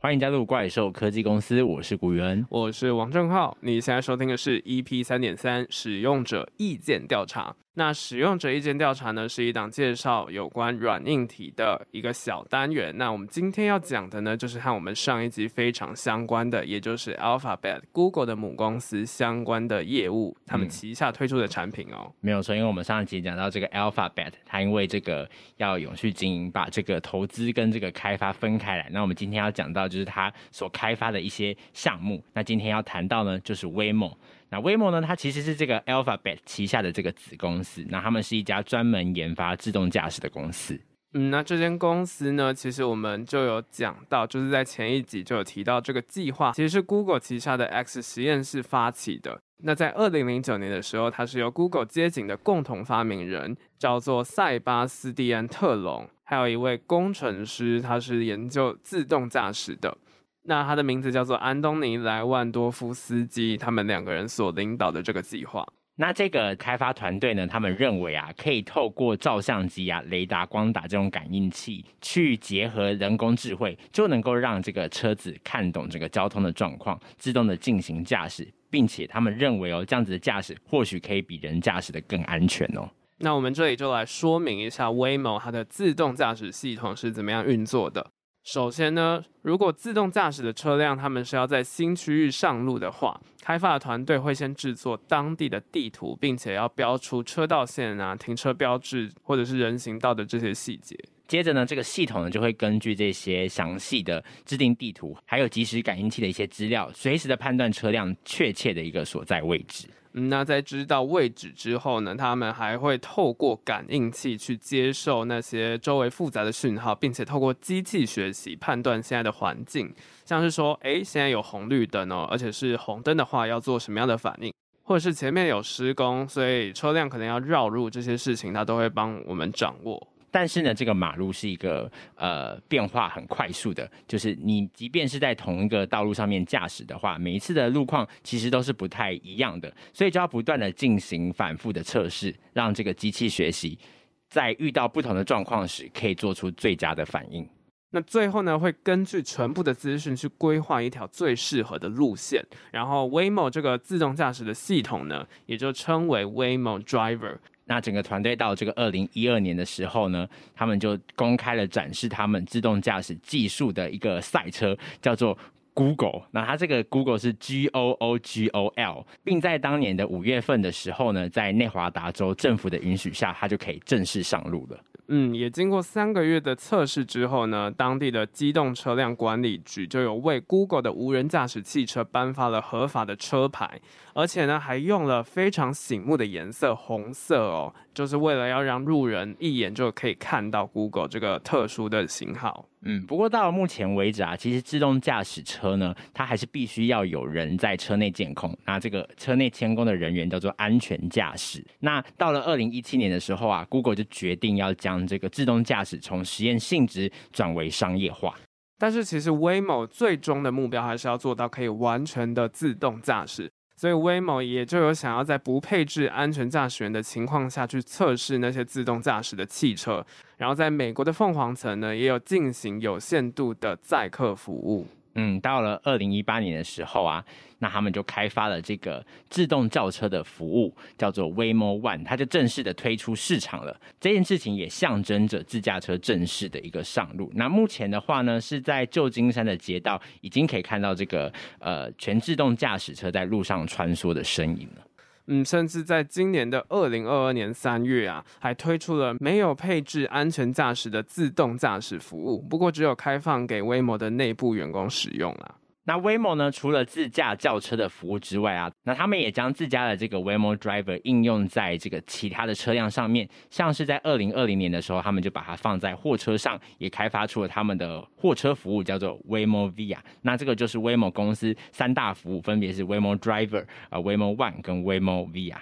欢迎加入怪兽科技公司，我是古元，我是王正浩。你现在收听的是 EP 三点三使用者意见调查。那使用者意见调查呢，是一档介绍有关软硬体的一个小单元。那我们今天要讲的呢，就是和我们上一集非常相关的，也就是 Alphabet Google 的母公司相关的业务，他们旗下推出的产品哦。嗯、没有错，因为我们上一集讲到这个 Alphabet，它因为这个要永续经营，把这个投资跟这个开发分开来。那我们今天要讲到就是它所开发的一些项目。那今天要谈到呢，就是 Waymo。那 Waymo 呢？它其实是这个 Alphabet 旗下的这个子公司。那他们是一家专门研发自动驾驶的公司。嗯，那这间公司呢，其实我们就有讲到，就是在前一集就有提到这个计划，其实是 Google 旗下的 X 实验室发起的。那在二零零九年的时候，它是由 Google 街景的共同发明人叫做塞巴斯蒂安特隆，还有一位工程师，他是研究自动驾驶的。那他的名字叫做安东尼莱万多夫斯基，他们两个人所领导的这个计划。那这个开发团队呢，他们认为啊，可以透过照相机啊、雷达、光打这种感应器，去结合人工智慧，就能够让这个车子看懂这个交通的状况，自动的进行驾驶，并且他们认为哦，这样子的驾驶或许可以比人驾驶的更安全哦。那我们这里就来说明一下 Waymo 它的自动驾驶系统是怎么样运作的。首先呢，如果自动驾驶的车辆，他们是要在新区域上路的话，开发的团队会先制作当地的地图，并且要标出车道线啊、停车标志或者是人行道的这些细节。接着呢，这个系统呢就会根据这些详细的制定地图，还有即时感应器的一些资料，随时的判断车辆确切的一个所在位置。嗯，那在知道位置之后呢，他们还会透过感应器去接受那些周围复杂的讯号，并且透过机器学习判断现在的环境，像是说，诶，现在有红绿灯哦，而且是红灯的话要做什么样的反应，或者是前面有施工，所以车辆可能要绕路，这些事情它都会帮我们掌握。但是呢，这个马路是一个呃变化很快速的，就是你即便是在同一个道路上面驾驶的话，每一次的路况其实都是不太一样的，所以就要不断的进行反复的测试，让这个机器学习，在遇到不同的状况时可以做出最佳的反应。那最后呢，会根据全部的资讯去规划一条最适合的路线，然后 Waymo 这个自动驾驶的系统呢，也就称为 Waymo Driver。那整个团队到这个二零一二年的时候呢，他们就公开了展示他们自动驾驶技术的一个赛车，叫做 Google。那它这个 Google 是 G O O G O L，并在当年的五月份的时候呢，在内华达州政府的允许下，它就可以正式上路了。嗯，也经过三个月的测试之后呢，当地的机动车辆管理局就有为 Google 的无人驾驶汽车颁发了合法的车牌，而且呢，还用了非常醒目的颜色，红色哦，就是为了要让路人一眼就可以看到 Google 这个特殊的型号。嗯，不过到了目前为止啊，其实自动驾驶车呢，它还是必须要有人在车内监控。那这个车内监控的人员叫做安全驾驶。那到了二零一七年的时候啊，Google 就决定要将这个自动驾驶从实验性质转为商业化。但是其实 Waymo 最终的目标还是要做到可以完全的自动驾驶。所以威某也就有想要在不配置安全驾驶员的情况下去测试那些自动驾驶的汽车，然后在美国的凤凰城呢，也有进行有限度的载客服务。嗯，到了二零一八年的时候啊，那他们就开发了这个自动轿车的服务，叫做 Waymo One，它就正式的推出市场了。这件事情也象征着自驾车正式的一个上路。那目前的话呢，是在旧金山的街道已经可以看到这个呃全自动驾驶车在路上穿梭的身影了。嗯，甚至在今年的二零二二年三月啊，还推出了没有配置安全驾驶的自动驾驶服务，不过只有开放给微模的内部员工使用啊。那 Waymo 呢？除了自驾轿车的服务之外啊，那他们也将自家的这个 Waymo Driver 应用在这个其他的车辆上面，像是在二零二零年的时候，他们就把它放在货车上，也开发出了他们的货车服务，叫做 Waymo Via。那这个就是 Waymo 公司三大服务，分别是 Waymo Driver 啊、呃、Waymo One 跟 Waymo Via。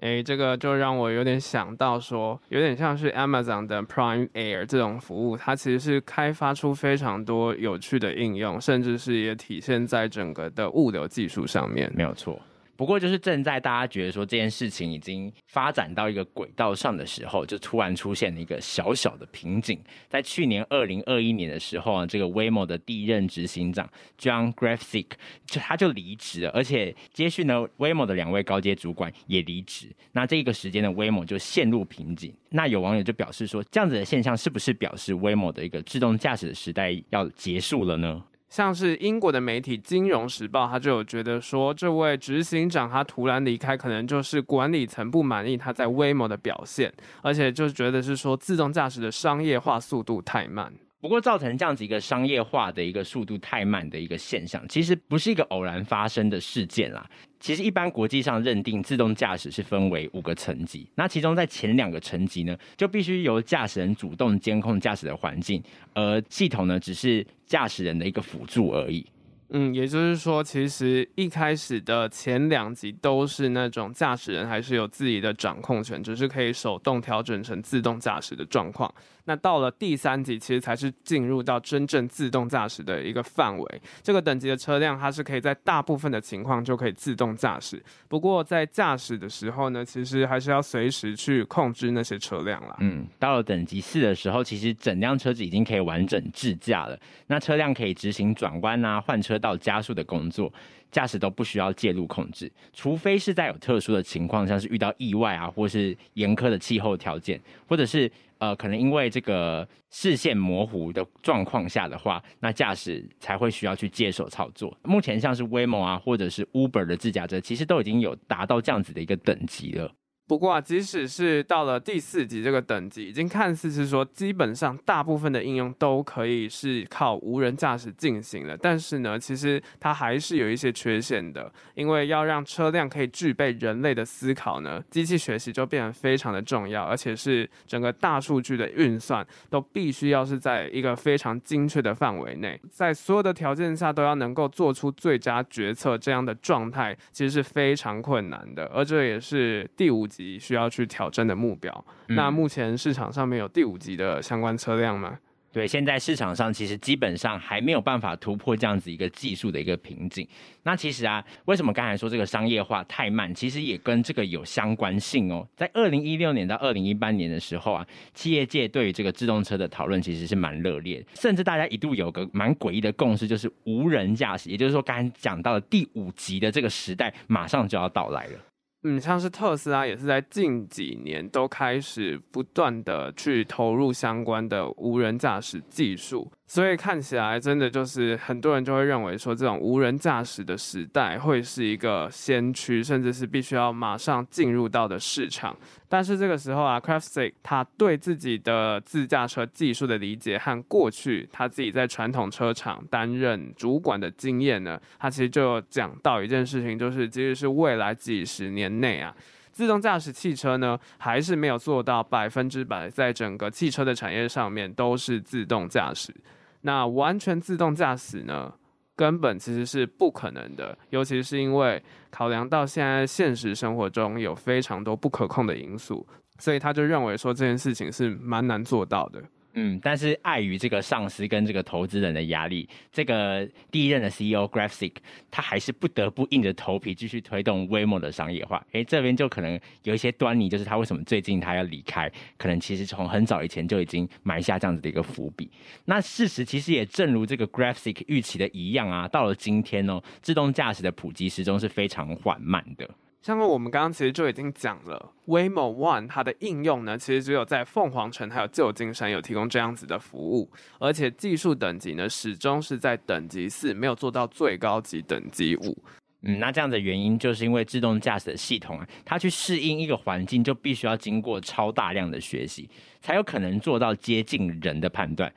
诶，这个就让我有点想到说，有点像是 Amazon 的 Prime Air 这种服务，它其实是开发出非常多有趣的应用，甚至是也体现在整个的物流技术上面。没有错。不过，就是正在大家觉得说这件事情已经发展到一个轨道上的时候，就突然出现了一个小小的瓶颈。在去年二零二一年的时候啊，这个 Waymo 的第一任执行长 John Grafzik 就他就离职了，而且接续呢，Waymo 的两位高阶主管也离职。那这个时间呢，Waymo 就陷入瓶颈。那有网友就表示说，这样子的现象是不是表示 Waymo 的一个自动驾驶的时代要结束了呢？像是英国的媒体《金融时报》，他就有觉得说，这位执行长他突然离开，可能就是管理层不满意他在威某的表现，而且就觉得是说自动驾驶的商业化速度太慢。不过，造成这样子一个商业化的一个速度太慢的一个现象，其实不是一个偶然发生的事件啦。其实，一般国际上认定自动驾驶是分为五个层级，那其中在前两个层级呢，就必须由驾驶人主动监控驾驶的环境，而系统呢，只是驾驶人的一个辅助而已。嗯，也就是说，其实一开始的前两级都是那种驾驶人还是有自己的掌控权，只是可以手动调整成自动驾驶的状况。那到了第三级，其实才是进入到真正自动驾驶的一个范围。这个等级的车辆，它是可以在大部分的情况就可以自动驾驶。不过在驾驶的时候呢，其实还是要随时去控制那些车辆啦。嗯，到了等级四的时候，其实整辆车子已经可以完整自驾了。那车辆可以执行转弯啊、换车道、加速的工作，驾驶都不需要介入控制，除非是在有特殊的情况，像是遇到意外啊，或是严苛的气候条件，或者是呃，可能因为这个视线模糊的状况下的话，那驾驶才会需要去接手操作。目前像是 Waymo 啊，或者是 Uber 的自驾车，其实都已经有达到这样子的一个等级了。不过啊，即使是到了第四级这个等级，已经看似是说基本上大部分的应用都可以是靠无人驾驶进行了，但是呢，其实它还是有一些缺陷的。因为要让车辆可以具备人类的思考呢，机器学习就变得非常的重要，而且是整个大数据的运算都必须要是在一个非常精确的范围内，在所有的条件下都要能够做出最佳决策，这样的状态其实是非常困难的，而这也是第五。需要去挑战的目标。嗯。那目前市场上面有第五级的相关车辆吗？对，现在市场上其实基本上还没有办法突破这样子一个技术的一个瓶颈。那其实啊，为什么刚才说这个商业化太慢？其实也跟这个有相关性哦。在二零一六年到二零一八年的时候啊，企业界对于这个自动车的讨论其实是蛮热烈，甚至大家一度有个蛮诡异的共识，就是无人驾驶，也就是说刚才讲到的第五级的这个时代马上就要到来了。嗯，像是特斯拉也是在近几年都开始不断的去投入相关的无人驾驶技术。所以看起来真的就是很多人就会认为说，这种无人驾驶的时代会是一个先驱，甚至是必须要马上进入到的市场。但是这个时候啊，Grafzik 他对自己的自驾车技术的理解和过去他自己在传统车厂担任主管的经验呢，他其实就讲到一件事情，就是其实是未来几十年内啊。自动驾驶汽车呢，还是没有做到百分之百，在整个汽车的产业上面都是自动驾驶。那完全自动驾驶呢，根本其实是不可能的，尤其是因为考量到现在现实生活中有非常多不可控的因素，所以他就认为说这件事情是蛮难做到的。嗯，但是碍于这个上司跟这个投资人的压力，这个第一任的 CEO Grafzik 他还是不得不硬着头皮继续推动 w a m o 的商业化。诶，这边就可能有一些端倪，就是他为什么最近他要离开，可能其实从很早以前就已经埋下这样子的一个伏笔。那事实其实也正如这个 Grafzik 预期的一样啊，到了今天哦，自动驾驶的普及始终是非常缓慢的。像我们刚刚其实就已经讲了，Waymo One 它的应用呢，其实只有在凤凰城还有旧金山有提供这样子的服务，而且技术等级呢始终是在等级四，没有做到最高级等级五。嗯，那这样的原因就是因为自动驾驶的系统啊，它去适应一个环境就必须要经过超大量的学习，才有可能做到接近人的判断，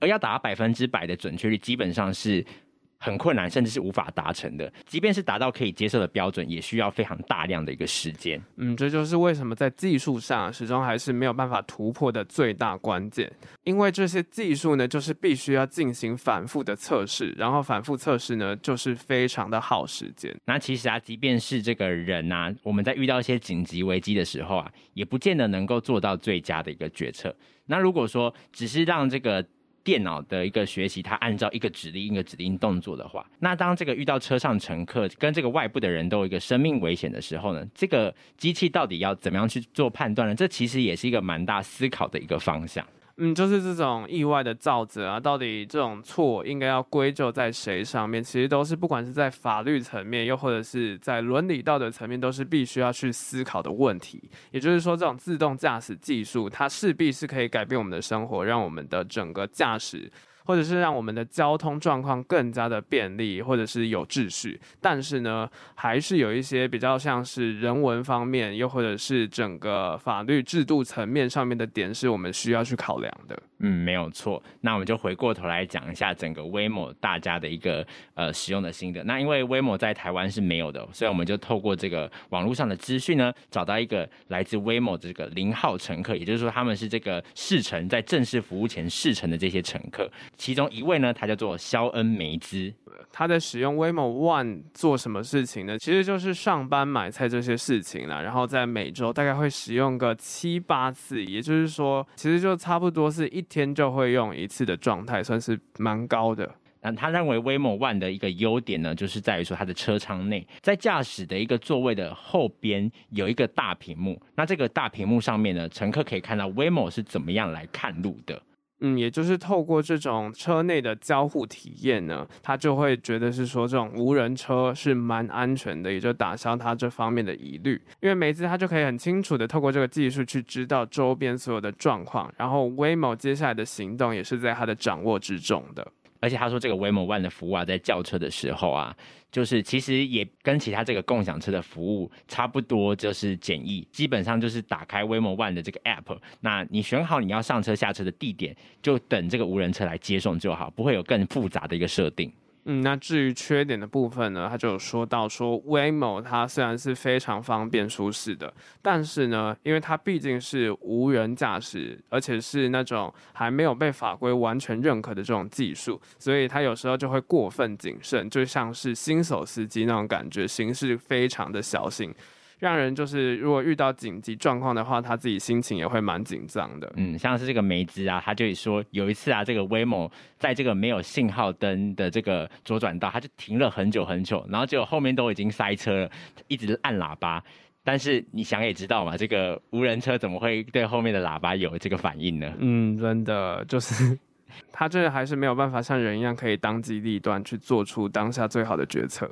而要达百分之百的准确率，基本上是。很困难，甚至是无法达成的。即便是达到可以接受的标准，也需要非常大量的一个时间。嗯，这就是为什么在技术上始终还是没有办法突破的最大关键。因为这些技术呢，就是必须要进行反复的测试，然后反复测试呢，就是非常的耗时间。那其实啊，即便是这个人啊，我们在遇到一些紧急危机的时候啊，也不见得能够做到最佳的一个决策。那如果说只是让这个电脑的一个学习，它按照一个指令一个指令动作的话，那当这个遇到车上乘客跟这个外部的人都有一个生命危险的时候呢，这个机器到底要怎么样去做判断呢？这其实也是一个蛮大思考的一个方向。嗯，就是这种意外的造责啊，到底这种错应该要归咎在谁上面？其实都是不管是在法律层面，又或者是在伦理道德层面，都是必须要去思考的问题。也就是说，这种自动驾驶技术，它势必是可以改变我们的生活，让我们的整个驾驶。或者是让我们的交通状况更加的便利，或者是有秩序，但是呢，还是有一些比较像是人文方面，又或者是整个法律制度层面上面的点，是我们需要去考量的。嗯，没有错。那我们就回过头来讲一下整个威摩大家的一个呃使用的心得。那因为威摩在台湾是没有的，所以我们就透过这个网络上的资讯呢，找到一个来自威摩的这个零号乘客，也就是说他们是这个试乘在正式服务前试乘的这些乘客。其中一位呢，他叫做肖恩梅兹，他在使用 Waymo One 做什么事情呢？其实就是上班买菜这些事情啦。然后在每周大概会使用个七八次，也就是说，其实就差不多是一天就会用一次的状态，算是蛮高的。那他认为 Waymo One 的一个优点呢，就是在于说它的车舱内，在驾驶的一个座位的后边有一个大屏幕。那这个大屏幕上面呢，乘客可以看到 Waymo 是怎么样来看路的。嗯，也就是透过这种车内的交互体验呢，他就会觉得是说这种无人车是蛮安全的，也就打消他这方面的疑虑。因为梅兹他就可以很清楚的透过这个技术去知道周边所有的状况，然后威某接下来的行动也是在他的掌握之中的。而且他说，这个 Waymo One 的服务啊，在叫车的时候啊，就是其实也跟其他这个共享车的服务差不多，就是简易，基本上就是打开 Waymo One 的这个 App，那你选好你要上车下车的地点，就等这个无人车来接送就好，不会有更复杂的一个设定。嗯，那至于缺点的部分呢，他就有说到说，Waymo 它虽然是非常方便舒适的，但是呢，因为它毕竟是无人驾驶，而且是那种还没有被法规完全认可的这种技术，所以它有时候就会过分谨慎，就像是新手司机那种感觉，行事非常的小心。让人就是，如果遇到紧急状况的话，他自己心情也会蛮紧张的。嗯，像是这个梅子啊，他就说有一次啊，这个 Waymo 在这个没有信号灯的这个左转道，他就停了很久很久，然后结果后面都已经塞车了，一直按喇叭。但是你想也知道嘛，这个无人车怎么会对后面的喇叭有这个反应呢？嗯，真的就是 他这还是没有办法像人一样可以当机立断去做出当下最好的决策。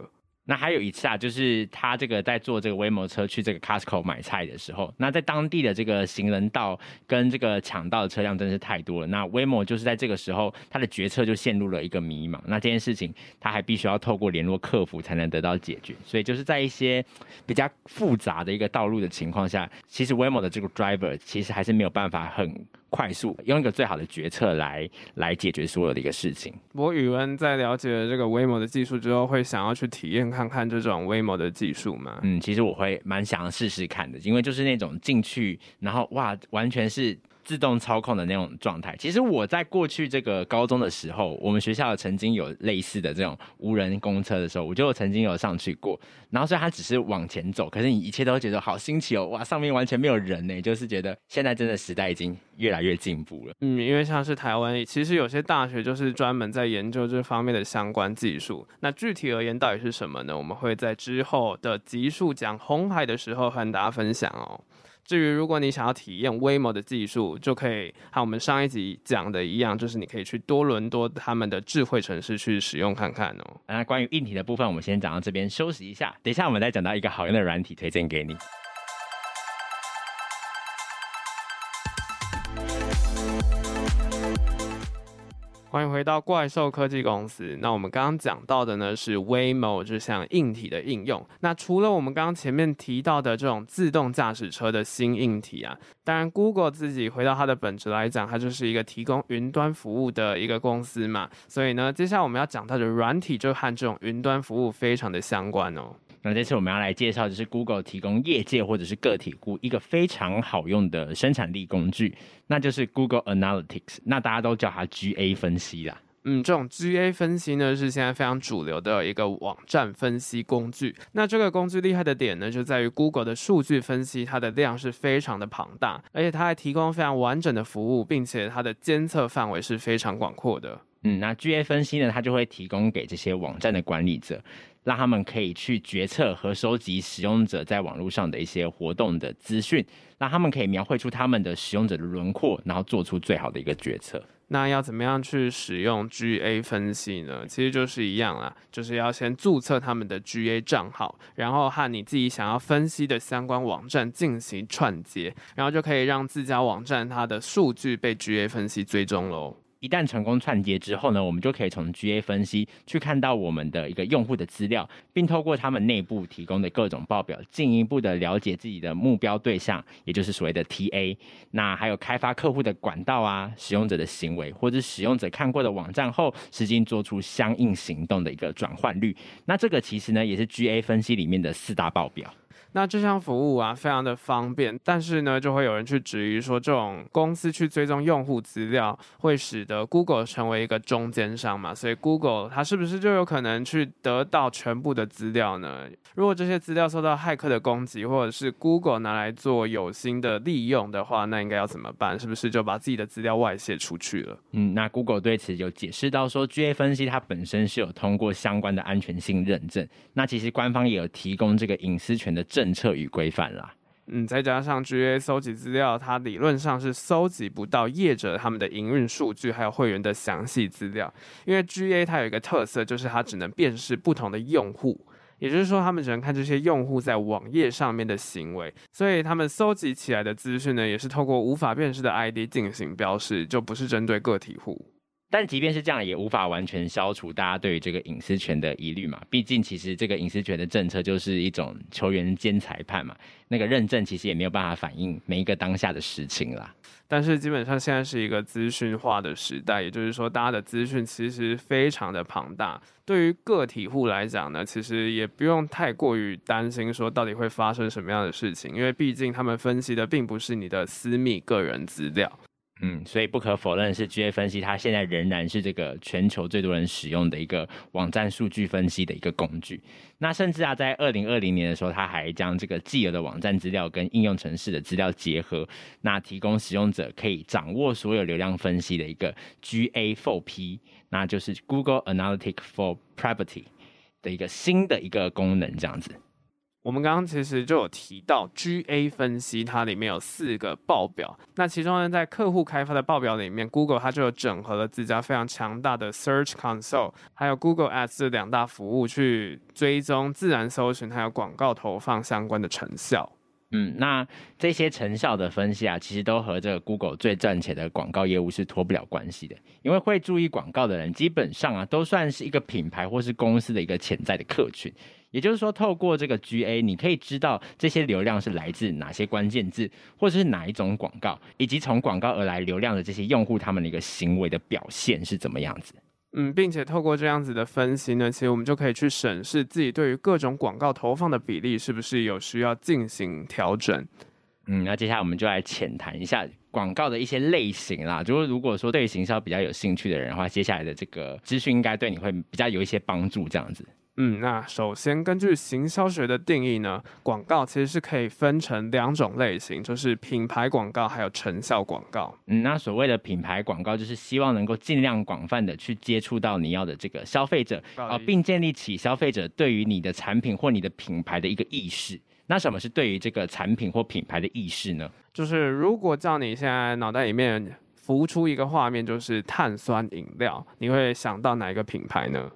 那还有一次啊，就是他这个在坐这个威摩车去这个 Costco 买菜的时候，那在当地的这个行人道跟这个抢道的车辆真是太多了。那威摩就是在这个时候，他的决策就陷入了一个迷茫。那这件事情他还必须要透过联络客服才能得到解决。所以就是在一些比较复杂的一个道路的情况下，其实威摩的这个 driver 其实还是没有办法很。快速用一个最好的决策来来解决所有的一个事情。我宇文在了解了这个 Waymo 的技术之后，会想要去体验看看这种 Waymo 的技术吗？嗯，其实我会蛮想要试试看的，因为就是那种进去，然后哇，完全是。自动操控的那种状态，其实我在过去这个高中的时候，我们学校曾经有类似的这种无人公车的时候，我就曾经有上去过。然后虽然它只是往前走，可是你一切都觉得好新奇哦，哇，上面完全没有人呢，就是觉得现在真的时代已经越来越进步了。嗯，因为像是台湾，其实有些大学就是专门在研究这方面的相关技术。那具体而言，到底是什么呢？我们会在之后的集数讲红海的时候和大家分享哦。至于如果你想要体验 Waymo 的技术，就可以和我们上一集讲的一样，就是你可以去多伦多他们的智慧城市去使用看看哦。那关于硬体的部分，我们先讲到这边休息一下，等一下我们再讲到一个好用的软体推荐给你。欢迎回到怪兽科技公司。那我们刚刚讲到的呢是 Waymo 这项硬体的应用。那除了我们刚刚前面提到的这种自动驾驶车的新硬体啊，当然 Google 自己回到它的本质来讲，它就是一个提供云端服务的一个公司嘛。所以呢，接下来我们要讲到的软体就和这种云端服务非常的相关哦。那这次我们要来介绍的是 Google 提供业界或者是个体户一个非常好用的生产力工具，那就是 Google Analytics。那大家都叫它 GA 分析啦。嗯，这种 GA 分析呢，是现在非常主流的一个网站分析工具。那这个工具厉害的点呢，就在于 Google 的数据分析，它的量是非常的庞大，而且它还提供非常完整的服务，并且它的监测范围是非常广阔的。嗯，那 GA 分析呢，它就会提供给这些网站的管理者，让他们可以去决策和收集使用者在网络上的一些活动的资讯，让他们可以描绘出他们的使用者的轮廓，然后做出最好的一个决策。那要怎么样去使用 GA 分析呢？其实就是一样啦，就是要先注册他们的 GA 账号，然后和你自己想要分析的相关网站进行串接，然后就可以让自家网站它的数据被 GA 分析追踪喽。一旦成功串接之后呢，我们就可以从 GA 分析去看到我们的一个用户的资料，并透过他们内部提供的各种报表，进一步的了解自己的目标对象，也就是所谓的 TA。那还有开发客户的管道啊，使用者的行为，或者使用者看过的网站后，实际做出相应行动的一个转换率。那这个其实呢，也是 GA 分析里面的四大报表。那这项服务啊，非常的方便，但是呢，就会有人去质疑说，这种公司去追踪用户资料，会使得 Google 成为一个中间商嘛？所以 Google 它是不是就有可能去得到全部的资料呢？如果这些资料受到骇客的攻击，或者是 Google 拿来做有心的利用的话，那应该要怎么办？是不是就把自己的资料外泄出去了？嗯，那 Google 对此有解释到说，GA 分析它本身是有通过相关的安全性认证，那其实官方也有提供这个隐私权的政策与规范啦，嗯，再加上 GA 搜集资料，它理论上是搜集不到业者他们的营运数据，还有会员的详细资料，因为 GA 它有一个特色，就是它只能辨识不同的用户，也就是说，他们只能看这些用户在网页上面的行为，所以他们搜集起来的资讯呢，也是透过无法辨识的 ID 进行标示，就不是针对个体户。但即便是这样，也无法完全消除大家对于这个隐私权的疑虑嘛。毕竟，其实这个隐私权的政策就是一种球员兼裁判嘛。那个认证其实也没有办法反映每一个当下的实情啦。但是，基本上现在是一个资讯化的时代，也就是说，大家的资讯其实非常的庞大。对于个体户来讲呢，其实也不用太过于担心说到底会发生什么样的事情，因为毕竟他们分析的并不是你的私密个人资料。嗯，所以不可否认的是，GA 分析它现在仍然是这个全球最多人使用的一个网站数据分析的一个工具。那甚至啊，在二零二零年的时候，它还将这个既有的网站资料跟应用程式的资料结合，那提供使用者可以掌握所有流量分析的一个 G A for P，那就是 Google Analytics for Privacy 的一个新的一个功能，这样子。我们刚刚其实就有提到 GA 分析，它里面有四个报表。那其中呢，在客户开发的报表里面，Google 它就有整合了自家非常强大的 Search Console，还有 Google Ads 这两大服务去追踪自然搜寻还有广告投放相关的成效。嗯，那这些成效的分析啊，其实都和这个 Google 最赚钱的广告业务是脱不了关系的。因为会注意广告的人，基本上啊，都算是一个品牌或是公司的一个潜在的客群。也就是说，透过这个 GA，你可以知道这些流量是来自哪些关键字，或者是哪一种广告，以及从广告而来流量的这些用户，他们的一个行为的表现是怎么样子。嗯，并且透过这样子的分析呢，其实我们就可以去审视自己对于各种广告投放的比例是不是有需要进行调整。嗯，那接下来我们就来浅谈一下广告的一些类型啦。就是如果说对于行销比较有兴趣的人的话，接下来的这个资讯应该对你会比较有一些帮助，这样子。嗯，那首先根据行销学的定义呢，广告其实是可以分成两种类型，就是品牌广告还有成效广告。嗯，那所谓的品牌广告就是希望能够尽量广泛的去接触到你要的这个消费者啊，并建立起消费者对于你的产品或你的品牌的一个意识。那什么是对于这个产品或品牌的意识呢？就是如果叫你现在脑袋里面浮出一个画面，就是碳酸饮料，你会想到哪一个品牌呢？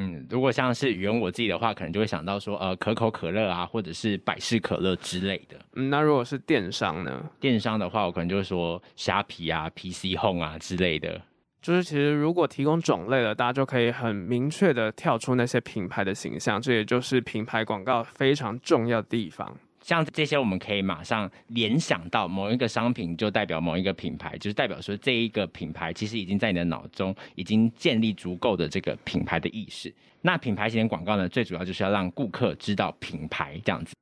嗯，如果像是语文我自己的话，可能就会想到说，呃，可口可乐啊，或者是百事可乐之类的。嗯，那如果是电商呢？电商的话，我可能就会说虾皮啊、PC Home 啊之类的。就是其实如果提供种类了，大家就可以很明确的跳出那些品牌的形象，这也就是品牌广告非常重要的地方。像这些，我们可以马上联想到某一个商品，就代表某一个品牌，就是代表说这一个品牌其实已经在你的脑中已经建立足够的这个品牌的意识。那品牌型广告呢，最主要就是要让顾客知道品牌这样子。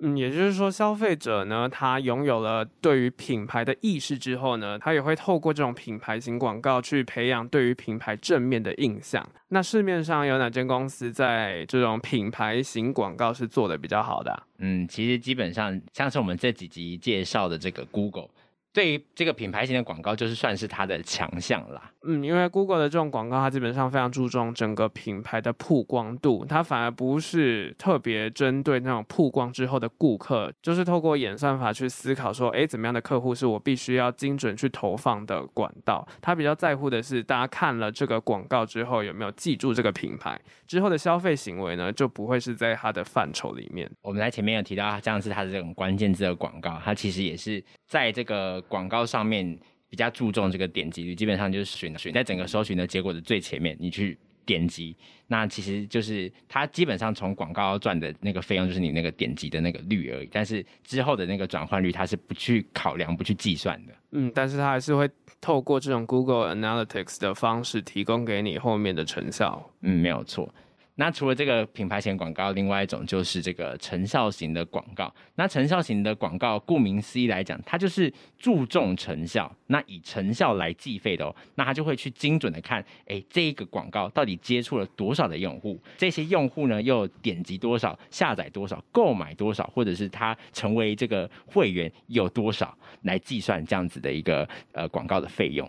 嗯，也就是说，消费者呢，他拥有了对于品牌的意识之后呢，他也会透过这种品牌型广告去培养对于品牌正面的印象。那市面上有哪间公司在这种品牌型广告是做的比较好的？嗯，其实基本上像是我们这几集介绍的这个 Google。对于这个品牌型的广告，就是算是它的强项啦。嗯，因为 Google 的这种广告，它基本上非常注重整个品牌的曝光度，它反而不是特别针对那种曝光之后的顾客，就是透过演算法去思考说，哎，怎么样的客户是我必须要精准去投放的管道。它比较在乎的是，大家看了这个广告之后有没有记住这个品牌，之后的消费行为呢，就不会是在它的范畴里面。我们在前面有提到，像是它的这种关键字的广告，它其实也是在这个。广告上面比较注重这个点击率，基本上就是选选在整个搜寻的结果的最前面，你去点击，那其实就是它基本上从广告赚的那个费用就是你那个点击的那个率而已，但是之后的那个转换率它是不去考量、不去计算的。嗯，但是它还是会透过这种 Google Analytics 的方式提供给你后面的成效。嗯，没有错。那除了这个品牌型广告，另外一种就是这个成效型的广告。那成效型的广告，顾名思义来讲，它就是注重成效，那以成效来计费的哦。那它就会去精准的看，哎，这一个广告到底接触了多少的用户，这些用户呢又点击多少、下载多少、购买多少，或者是他成为这个会员有多少，来计算这样子的一个呃广告的费用。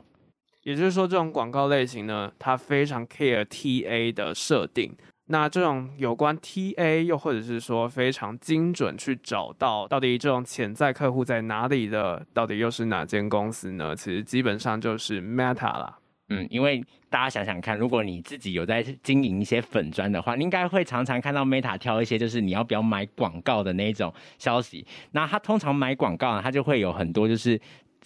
也就是说，这种广告类型呢，它非常 care TA 的设定。那这种有关 TA，又或者是说非常精准去找到到底这种潜在客户在哪里的，到底又是哪间公司呢？其实基本上就是 Meta 啦。嗯，因为大家想想看，如果你自己有在经营一些粉砖的话，你应该会常常看到 Meta 挑一些就是你要不要买广告的那种消息。那他通常买广告呢，他就会有很多就是。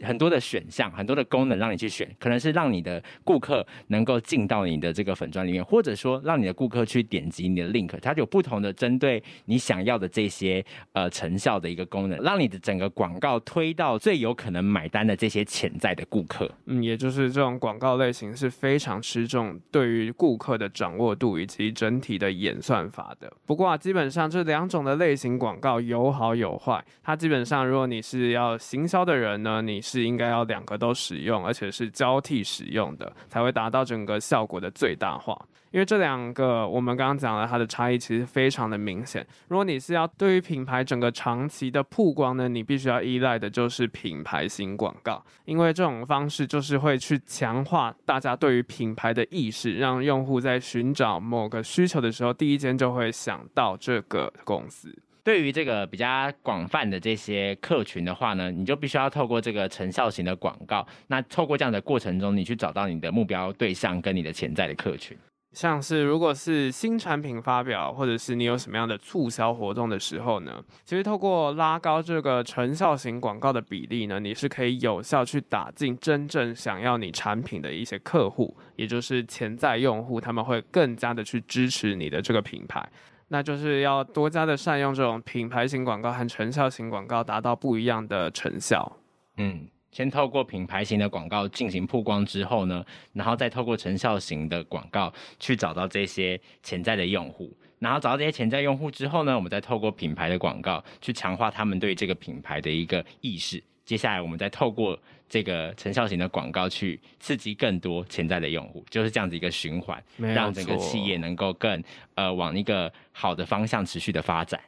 很多的选项，很多的功能让你去选，可能是让你的顾客能够进到你的这个粉砖里面，或者说让你的顾客去点击你的 link，它有不同的针对你想要的这些呃成效的一个功能，让你的整个广告推到最有可能买单的这些潜在的顾客。嗯，也就是这种广告类型是非常吃重对于顾客的掌握度以及整体的演算法的。不过啊，基本上这两种的类型广告有好有坏，它基本上如果你是要行销的人呢，你是应该要两个都使用，而且是交替使用的，才会达到整个效果的最大化。因为这两个我们刚刚讲了，它的差异其实非常的明显。如果你是要对于品牌整个长期的曝光呢，你必须要依赖的就是品牌型广告，因为这种方式就是会去强化大家对于品牌的意识，让用户在寻找某个需求的时候，第一间就会想到这个公司。对于这个比较广泛的这些客群的话呢，你就必须要透过这个成效型的广告。那透过这样的过程中，你去找到你的目标对象跟你的潜在的客群。像是如果是新产品发表，或者是你有什么样的促销活动的时候呢，其实透过拉高这个成效型广告的比例呢，你是可以有效去打进真正想要你产品的一些客户，也就是潜在用户，他们会更加的去支持你的这个品牌。那就是要多加的善用这种品牌型广告和成效型广告，达到不一样的成效。嗯，先透过品牌型的广告进行曝光之后呢，然后再透过成效型的广告去找到这些潜在的用户，然后找到这些潜在用户之后呢，我们再透过品牌的广告去强化他们对这个品牌的一个意识。接下来，我们再透过这个成效型的广告去刺激更多潜在的用户，就是这样子一个循环，让整个企业能够更呃往一个好的方向持续的发展。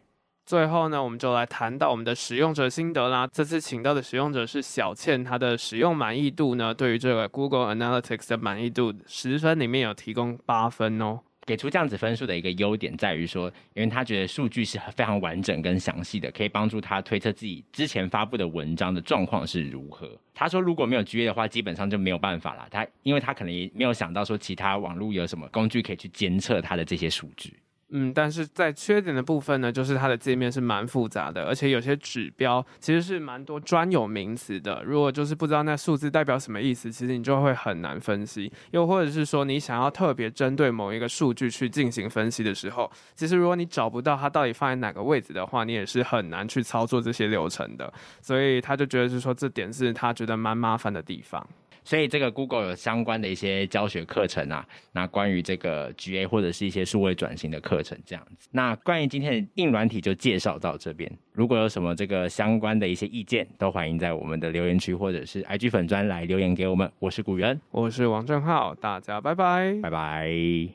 最后呢，我们就来谈到我们的使用者心得啦。这次请到的使用者是小倩，她的使用满意度呢，对于这个 Google Analytics 的满意度十分里面有提供八分哦。给出这样子分数的一个优点在于说，因为他觉得数据是非常完整跟详细的，可以帮助他推测自己之前发布的文章的状况是如何。他说如果没有 GA 的话，基本上就没有办法了。他因为他可能也没有想到说其他网络有什么工具可以去监测他的这些数据。嗯，但是在缺点的部分呢，就是它的界面是蛮复杂的，而且有些指标其实是蛮多专有名词的。如果就是不知道那数字代表什么意思，其实你就会很难分析。又或者是说，你想要特别针对某一个数据去进行分析的时候，其实如果你找不到它到底放在哪个位置的话，你也是很难去操作这些流程的。所以他就觉得是说，这点是他觉得蛮麻烦的地方。所以这个 Google 有相关的一些教学课程啊，那关于这个 GA 或者是一些数位转型的课程这样子。那关于今天的硬软体就介绍到这边，如果有什么这个相关的一些意见，都欢迎在我们的留言区或者是 IG 粉专来留言给我们。我是古元，我是王正浩，大家拜拜，拜拜。